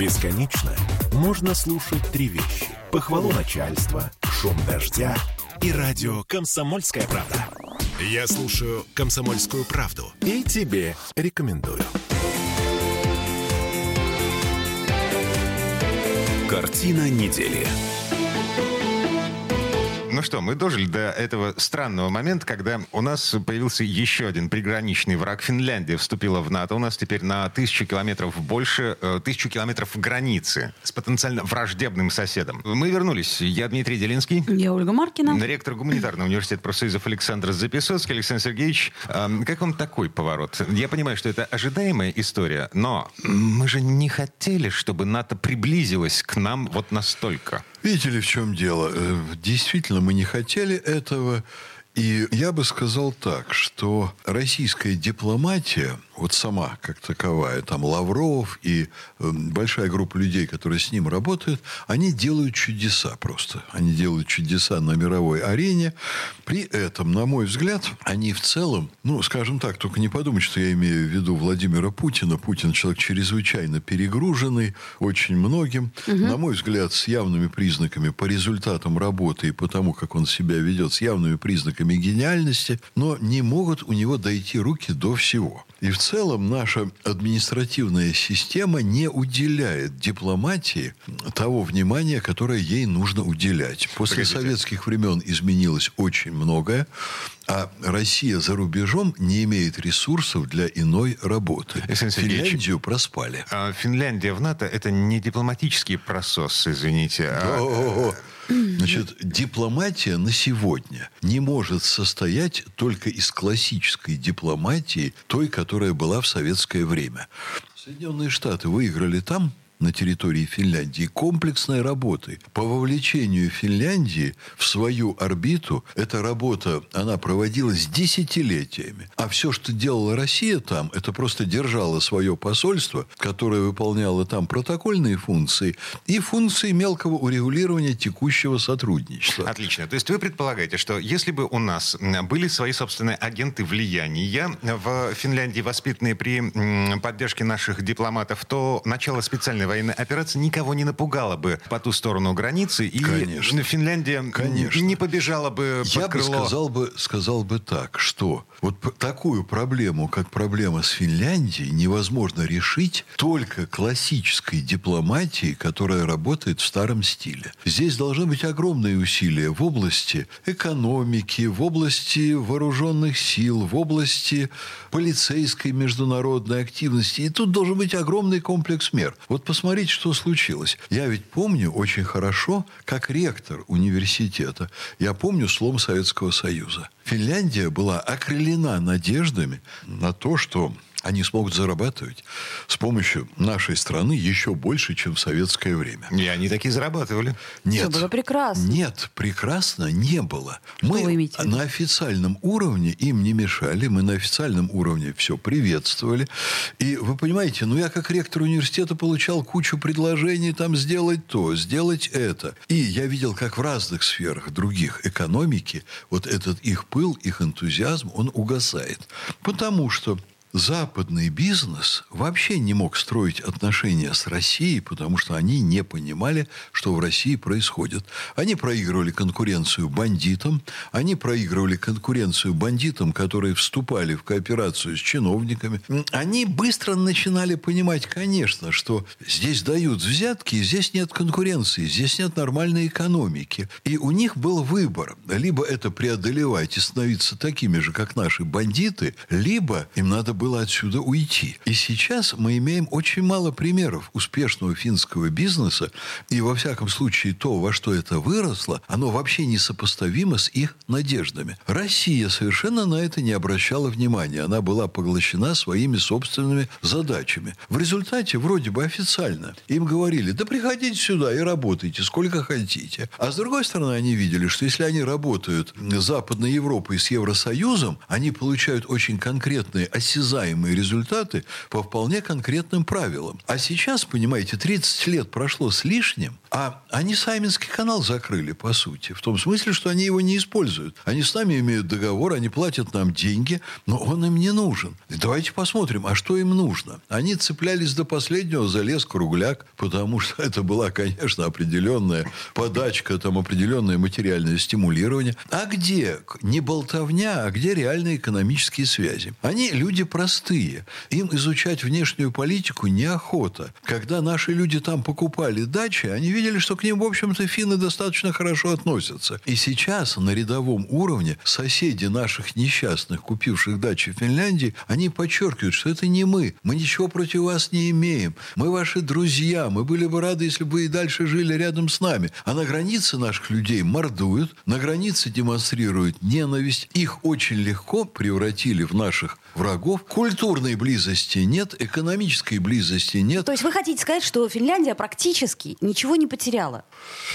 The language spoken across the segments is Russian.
Бесконечно можно слушать три вещи. Похвалу начальства, шум дождя и радио «Комсомольская правда». Я слушаю «Комсомольскую правду» и тебе рекомендую. Картина недели. Ну что, мы дожили до этого странного момента, когда у нас появился еще один приграничный враг. Финляндия вступила в НАТО. У нас теперь на тысячу километров больше, э, тысячу километров границы с потенциально враждебным соседом. Мы вернулись. Я Дмитрий Делинский. Я Ольга Маркина. Ректор гуманитарного университета профсоюзов Александр Записоцкий. Александр Сергеевич, э, как вам такой поворот? Я понимаю, что это ожидаемая история, но мы же не хотели, чтобы НАТО приблизилось к нам вот настолько. Видите ли, в чем дело? Э, действительно, мы не хотели этого. И я бы сказал так, что российская дипломатия, вот сама как таковая, там Лавров и э, большая группа людей, которые с ним работают, они делают чудеса просто. Они делают чудеса на мировой арене. При этом, на мой взгляд, они в целом, ну, скажем так, только не подумать, что я имею в виду Владимира Путина. Путин человек чрезвычайно перегруженный очень многим. Угу. На мой взгляд, с явными признаками по результатам работы и по тому, как он себя ведет, с явными признаками признаками гениальности, но не могут у него дойти руки до всего. И в целом наша административная система не уделяет дипломатии того внимания, которое ей нужно уделять. После Погодите. советских времен изменилось очень многое, а Россия за рубежом не имеет ресурсов для иной работы. Финляндию проспали. А Финляндия в НАТО – это не дипломатический просос, извините. А... Значит, дипломатия на сегодня не может состоять только из классической дипломатии, той, которая была в советское время. Соединенные Штаты выиграли там на территории Финляндии комплексной работы по вовлечению Финляндии в свою орбиту. Эта работа, она проводилась десятилетиями. А все, что делала Россия там, это просто держала свое посольство, которое выполняло там протокольные функции и функции мелкого урегулирования текущего сотрудничества. Отлично. То есть вы предполагаете, что если бы у нас были свои собственные агенты влияния в Финляндии, воспитанные при поддержке наших дипломатов, то начало специальной военная операция никого не напугала бы по ту сторону границы, и Конечно. Финляндия Конечно. не побежала бы под Я крыло. бы сказал, бы сказал бы так, что вот такую проблему, как проблема с Финляндией, невозможно решить только классической дипломатией, которая работает в старом стиле. Здесь должны быть огромные усилия в области экономики, в области вооруженных сил, в области полицейской международной активности. И тут должен быть огромный комплекс мер. Вот посмотрите, что случилось. Я ведь помню очень хорошо, как ректор университета, я помню слом Советского Союза. Финляндия была окрылена надеждами на то, что они смогут зарабатывать с помощью нашей страны еще больше, чем в советское время. И они такие зарабатывали. Нет. Все было прекрасно. Нет, прекрасно не было. Что мы вы имеете на официальном уровне им не мешали, мы на официальном уровне все приветствовали. И вы понимаете, ну я как ректор университета получал кучу предложений там сделать то, сделать это. И я видел, как в разных сферах других экономики вот этот их пыл, их энтузиазм, он угасает. Потому что западный бизнес вообще не мог строить отношения с Россией, потому что они не понимали, что в России происходит. Они проигрывали конкуренцию бандитам, они проигрывали конкуренцию бандитам, которые вступали в кооперацию с чиновниками. Они быстро начинали понимать, конечно, что здесь дают взятки, здесь нет конкуренции, здесь нет нормальной экономики. И у них был выбор. Либо это преодолевать и становиться такими же, как наши бандиты, либо им надо было отсюда уйти. И сейчас мы имеем очень мало примеров успешного финского бизнеса, и во всяком случае то, во что это выросло, оно вообще несопоставимо с их надеждами. Россия совершенно на это не обращала внимания. Она была поглощена своими собственными задачами. В результате, вроде бы официально, им говорили, да приходите сюда и работайте сколько хотите. А с другой стороны, они видели, что если они работают с Западной Европой с Евросоюзом, они получают очень конкретные осязания осязаемые результаты по вполне конкретным правилам. А сейчас, понимаете, 30 лет прошло с лишним, А они Сайминский канал закрыли, по сути. В том смысле, что они его не используют. Они с нами имеют договор, они платят нам деньги, но он им не нужен. И давайте посмотрим, а что им нужно? Они цеплялись до последнего за лес кругляк, потому что это была, конечно, определенная подачка, там определенное материальное стимулирование. А где не болтовня, а где реальные экономические связи? Они люди простые. Им изучать внешнюю политику неохота. Когда наши люди там покупали дачи, они видели, что к ним, в общем-то, финны достаточно хорошо относятся. И сейчас на рядовом уровне соседи наших несчастных, купивших дачи в Финляндии, они подчеркивают, что это не мы. Мы ничего против вас не имеем. Мы ваши друзья. Мы были бы рады, если бы вы и дальше жили рядом с нами. А на границе наших людей мордуют, на границе демонстрируют ненависть. Их очень легко превратили в наших врагов. Культурной близости нет, экономической близости нет. То есть вы хотите сказать, что Финляндия практически ничего не потеряла?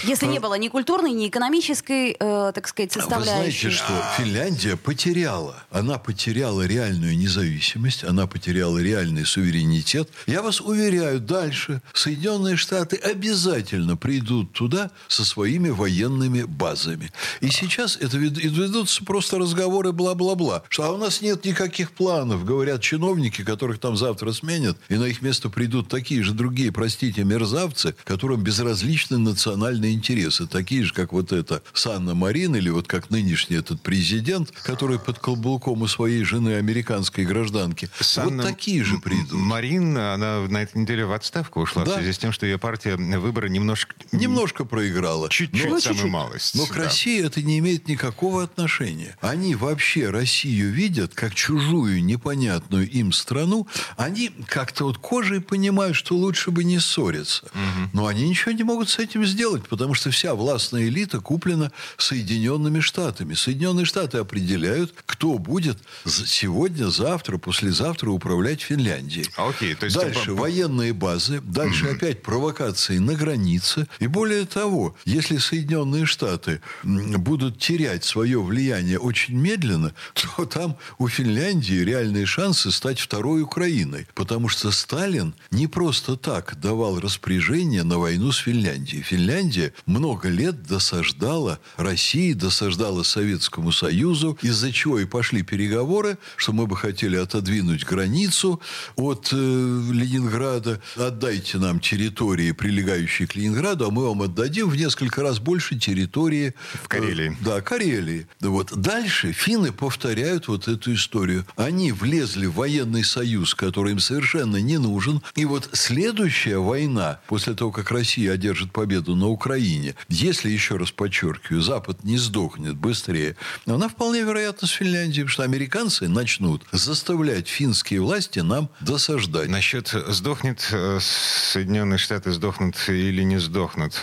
Если а... не было ни культурной, ни экономической, э, так сказать, составляющей. Вы знаете, что Финляндия потеряла. Она потеряла реальную независимость, она потеряла реальный суверенитет. Я вас уверяю, дальше Соединенные Штаты обязательно придут туда со своими военными базами. И сейчас это ведутся просто разговоры бла-бла-бла. Что а у нас нет никаких планов говорят чиновники, которых там завтра сменят, и на их место придут такие же другие, простите, мерзавцы, которым безразличны национальные интересы. Такие же, как вот это Санна Марин, или вот как нынешний этот президент, который под колбулком у своей жены американской гражданки. Санна вот такие же придут. Марин, она на этой неделе в отставку ушла да. в связи с тем, что ее партия выборы немножко... Немножко проиграла. Чуть-чуть, ну, самую чуть-чуть. малость. Но к России это не имеет никакого отношения. Они вообще Россию видят как чужую чужую, непонятную им страну, они как-то вот кожей понимают, что лучше бы не ссориться. Угу. Но они ничего не могут с этим сделать, потому что вся властная элита куплена Соединенными Штатами. Соединенные Штаты определяют, кто будет сегодня, завтра, послезавтра управлять Финляндией. А, окей, то есть дальше это... военные базы, дальше угу. опять провокации на границе. И более того, если Соединенные Штаты будут терять свое влияние очень медленно, то там у Финляндии реальные шансы стать второй Украиной. Потому что Сталин не просто так давал распоряжение на войну с Финляндией. Финляндия много лет досаждала России, досаждала Советскому Союзу, из-за чего и пошли переговоры, что мы бы хотели отодвинуть границу от э, Ленинграда. Отдайте нам территории, прилегающие к Ленинграду, а мы вам отдадим в несколько раз больше территории... В Карелии. Э, да, Карелии. Вот. Дальше финны повторяют вот эту историю. Они они влезли в военный союз, который им совершенно не нужен. И вот следующая война, после того, как Россия одержит победу на Украине, если, еще раз подчеркиваю, Запад не сдохнет быстрее, она вполне вероятно с Финляндией, что американцы начнут заставлять финские власти нам досаждать. Насчет сдохнет э, Соединенные Штаты сдохнут или не сдохнут.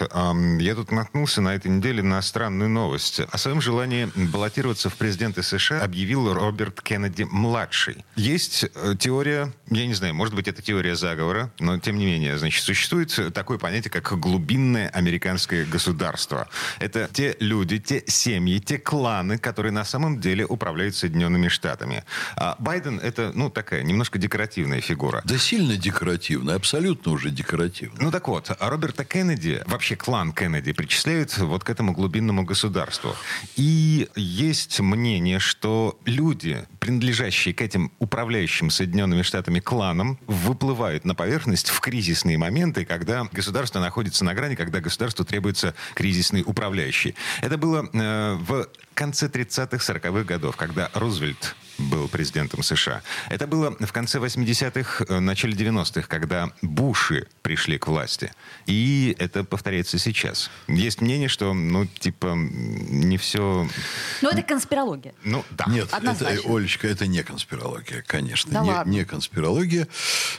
Я тут наткнулся на этой неделе на странную новость. О своем желании баллотироваться в президенты США объявил Роберт Кеннеди младший младший. Есть э, теория, я не знаю, может быть, это теория заговора, но тем не менее, значит, существует такое понятие, как глубинное американское государство. Это те люди, те семьи, те кланы, которые на самом деле управляют Соединенными Штатами. А Байден это, ну, такая немножко декоративная фигура. Да сильно декоративная, абсолютно уже декоративная. Ну так вот, Роберта Кеннеди, вообще клан Кеннеди, причисляют вот к этому глубинному государству. И есть мнение, что люди, принадлежащие к этим управляющим Соединенными Штатами кланам выплывают на поверхность в кризисные моменты, когда государство находится на грани, когда государству требуется кризисный управляющий. Это было э, в конце 30-х, 40-х годов, когда Рузвельт был президентом США. Это было в конце 80-х, э, начале 90-х, когда Буши пришли к власти. И это повторяется сейчас. Есть мнение, что, ну, типа, не все... Ну, это конспирология. Ну, да. Нет, это, Олечка, это не конспирология, конечно. Да не, ладно. не конспирология.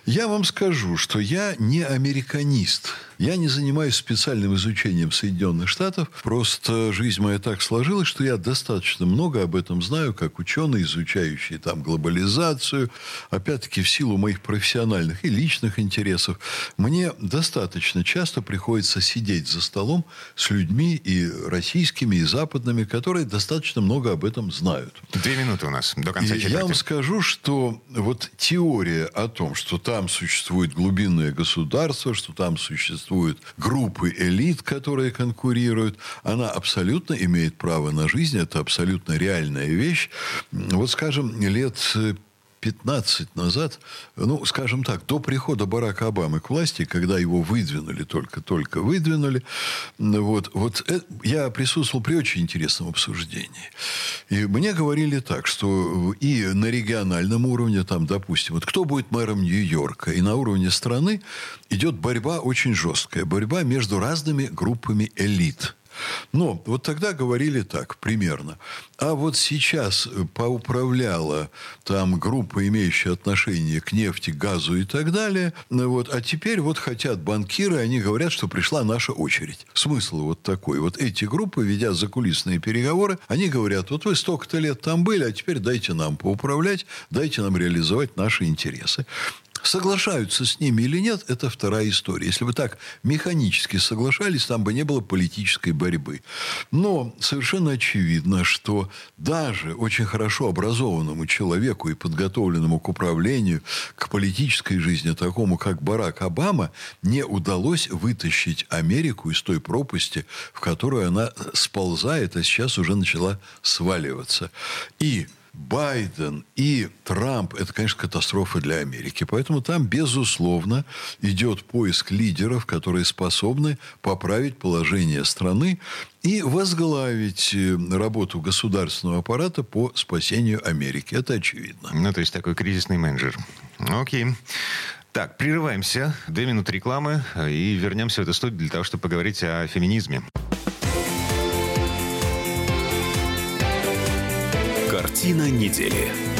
Я вам скажу, что я не американист. Я не занимаюсь специальным изучением Соединенных Штатов. Просто жизнь моя так сложилась, что я достаточно много об этом знаю, как ученый, изучая изучающие там глобализацию, опять-таки в силу моих профессиональных и личных интересов, мне достаточно часто приходится сидеть за столом с людьми и российскими, и западными, которые достаточно много об этом знают. Две минуты у нас до конца и Я вам скажу, что вот теория о том, что там существует глубинное государство, что там существуют группы элит, которые конкурируют, она абсолютно имеет право на жизнь, это абсолютно реальная вещь. Вот, скажем, лет 15 назад, ну, скажем так, до прихода Барака Обамы к власти, когда его выдвинули, только-только выдвинули, вот, вот это, я присутствовал при очень интересном обсуждении. И мне говорили так, что и на региональном уровне, там, допустим, вот кто будет мэром Нью-Йорка, и на уровне страны идет борьба очень жесткая, борьба между разными группами элит – но вот тогда говорили так, примерно. А вот сейчас поуправляла там группа, имеющая отношение к нефти, газу и так далее. Вот, а теперь вот хотят банкиры, они говорят, что пришла наша очередь. Смысл вот такой. Вот эти группы, ведя закулисные переговоры, они говорят, вот вы столько-то лет там были, а теперь дайте нам поуправлять, дайте нам реализовать наши интересы. Соглашаются с ними или нет, это вторая история. Если бы так механически соглашались, там бы не было политической борьбы. Но совершенно очевидно, что даже очень хорошо образованному человеку и подготовленному к управлению, к политической жизни, такому как Барак Обама, не удалось вытащить Америку из той пропасти, в которую она сползает, а сейчас уже начала сваливаться. И Байден и Трамп – это, конечно, катастрофа для Америки. Поэтому там, безусловно, идет поиск лидеров, которые способны поправить положение страны и возглавить э, работу государственного аппарата по спасению Америки. Это очевидно. Ну, то есть такой кризисный менеджер. Окей. Так, прерываемся. Две минуты рекламы э, и вернемся в эту студию для того, чтобы поговорить о феминизме. Картина недели.